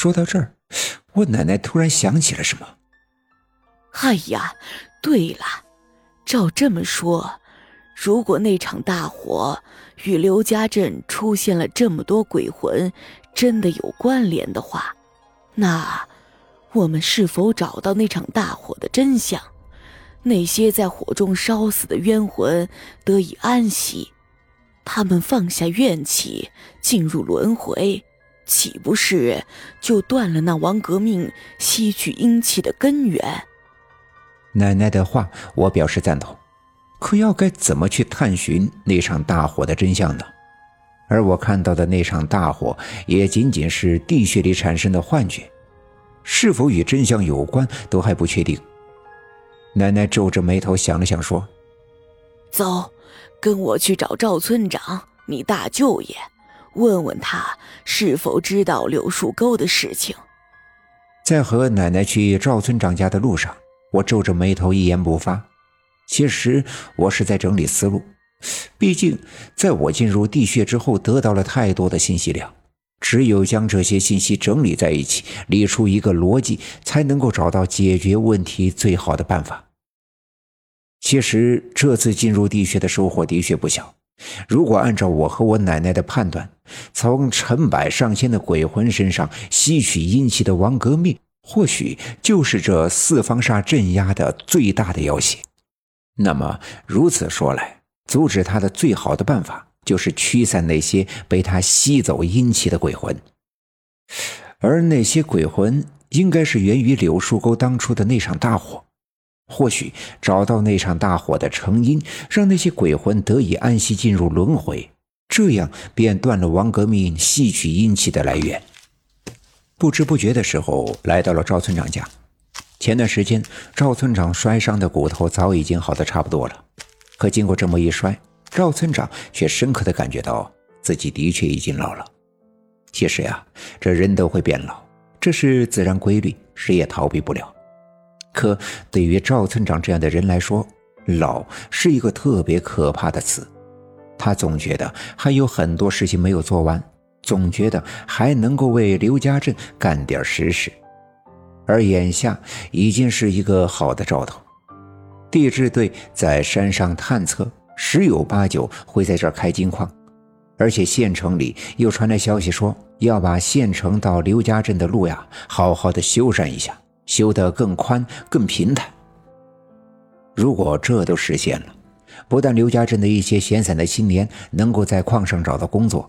说到这儿，我奶奶突然想起了什么。哎呀，对了，照这么说，如果那场大火与刘家镇出现了这么多鬼魂真的有关联的话，那我们是否找到那场大火的真相？那些在火中烧死的冤魂得以安息，他们放下怨气，进入轮回，岂不是就断了那王革命吸取阴气的根源？奶奶的话，我表示赞同。可要该怎么去探寻那场大火的真相呢？而我看到的那场大火，也仅仅是地穴里产生的幻觉，是否与真相有关，都还不确定。奶奶皱着眉头想了想，说：“走，跟我去找赵村长，你大舅爷，问问他是否知道柳树沟的事情。”在和奶奶去赵村长家的路上。我皱着眉头，一言不发。其实我是在整理思路，毕竟在我进入地穴之后，得到了太多的信息量，只有将这些信息整理在一起，理出一个逻辑，才能够找到解决问题最好的办法。其实这次进入地穴的收获的确不小。如果按照我和我奶奶的判断，从成百上千的鬼魂身上吸取阴气的王革命。或许就是这四方煞镇压的最大的要挟。那么如此说来，阻止他的最好的办法就是驱散那些被他吸走阴气的鬼魂。而那些鬼魂应该是源于柳树沟当初的那场大火。或许找到那场大火的成因，让那些鬼魂得以安息进入轮回，这样便断了王革命吸取阴气的来源。不知不觉的时候，来到了赵村长家。前段时间，赵村长摔伤的骨头早已经好的差不多了。可经过这么一摔，赵村长却深刻的感觉到自己的确已经老了。其实呀，这人都会变老，这是自然规律，谁也逃避不了。可对于赵村长这样的人来说，老是一个特别可怕的词。他总觉得还有很多事情没有做完。总觉得还能够为刘家镇干点实事，而眼下已经是一个好的兆头。地质队在山上探测，十有八九会在这儿开金矿，而且县城里又传来消息说要把县城到刘家镇的路呀好好的修缮一下，修得更宽更平坦。如果这都实现了，不但刘家镇的一些闲散的青年能够在矿上找到工作。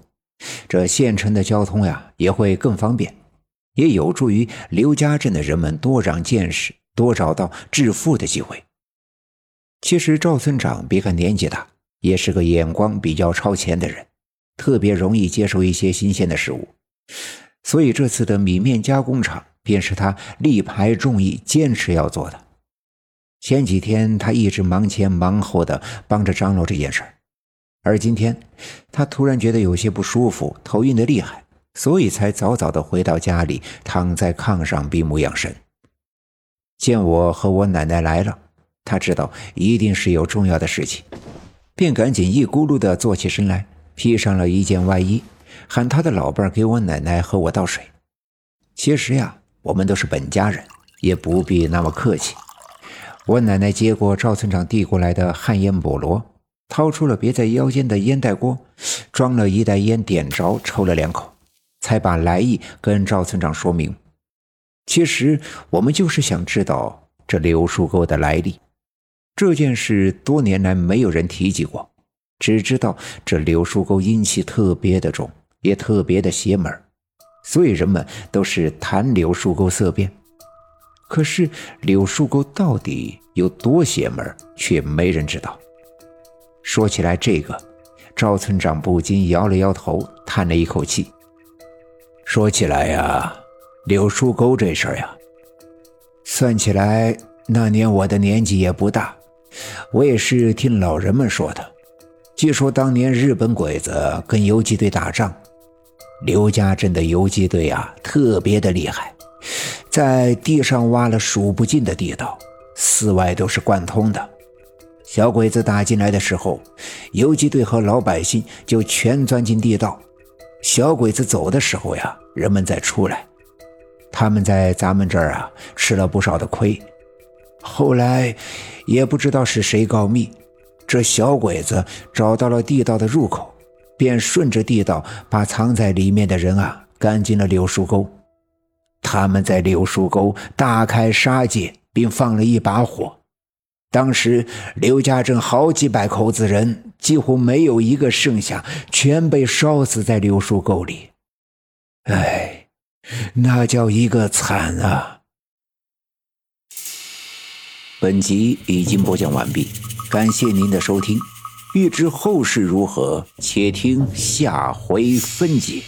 这县城的交通呀也会更方便，也有助于刘家镇的人们多长见识，多找到致富的机会。其实赵村长别看年纪大，也是个眼光比较超前的人，特别容易接受一些新鲜的事物，所以这次的米面加工厂便是他力排众议、坚持要做的。前几天他一直忙前忙后的帮着张罗这件事儿。而今天，他突然觉得有些不舒服，头晕的厉害，所以才早早的回到家里，躺在炕上闭目养神。见我和我奶奶来了，他知道一定是有重要的事情，便赶紧一咕噜的坐起身来，披上了一件外衣，喊他的老伴给我奶奶和我倒水。其实呀，我们都是本家人，也不必那么客气。我奶奶接过赵村长递过来的旱烟菠萝。掏出了别在腰间的烟袋锅，装了一袋烟，点着抽了两口，才把来意跟赵村长说明。其实我们就是想知道这柳树沟的来历。这件事多年来没有人提及过，只知道这柳树沟阴气特别的重，也特别的邪门，所以人们都是谈柳树沟色变。可是柳树沟到底有多邪门，却没人知道。说起来，这个赵村长不禁摇了摇头，叹了一口气。说起来呀，柳树沟这事儿呀，算起来那年我的年纪也不大，我也是听老人们说的。据说当年日本鬼子跟游击队打仗，刘家镇的游击队啊特别的厉害，在地上挖了数不尽的地道，四外都是贯通的。小鬼子打进来的时候，游击队和老百姓就全钻进地道。小鬼子走的时候呀，人们再出来。他们在咱们这儿啊吃了不少的亏。后来也不知道是谁告密，这小鬼子找到了地道的入口，便顺着地道把藏在里面的人啊赶进了柳树沟。他们在柳树沟大开杀戒，并放了一把火。当时刘家镇好几百口子人，几乎没有一个剩下，全被烧死在柳树沟里。哎，那叫一个惨啊！本集已经播讲完毕，感谢您的收听。欲知后事如何，且听下回分解。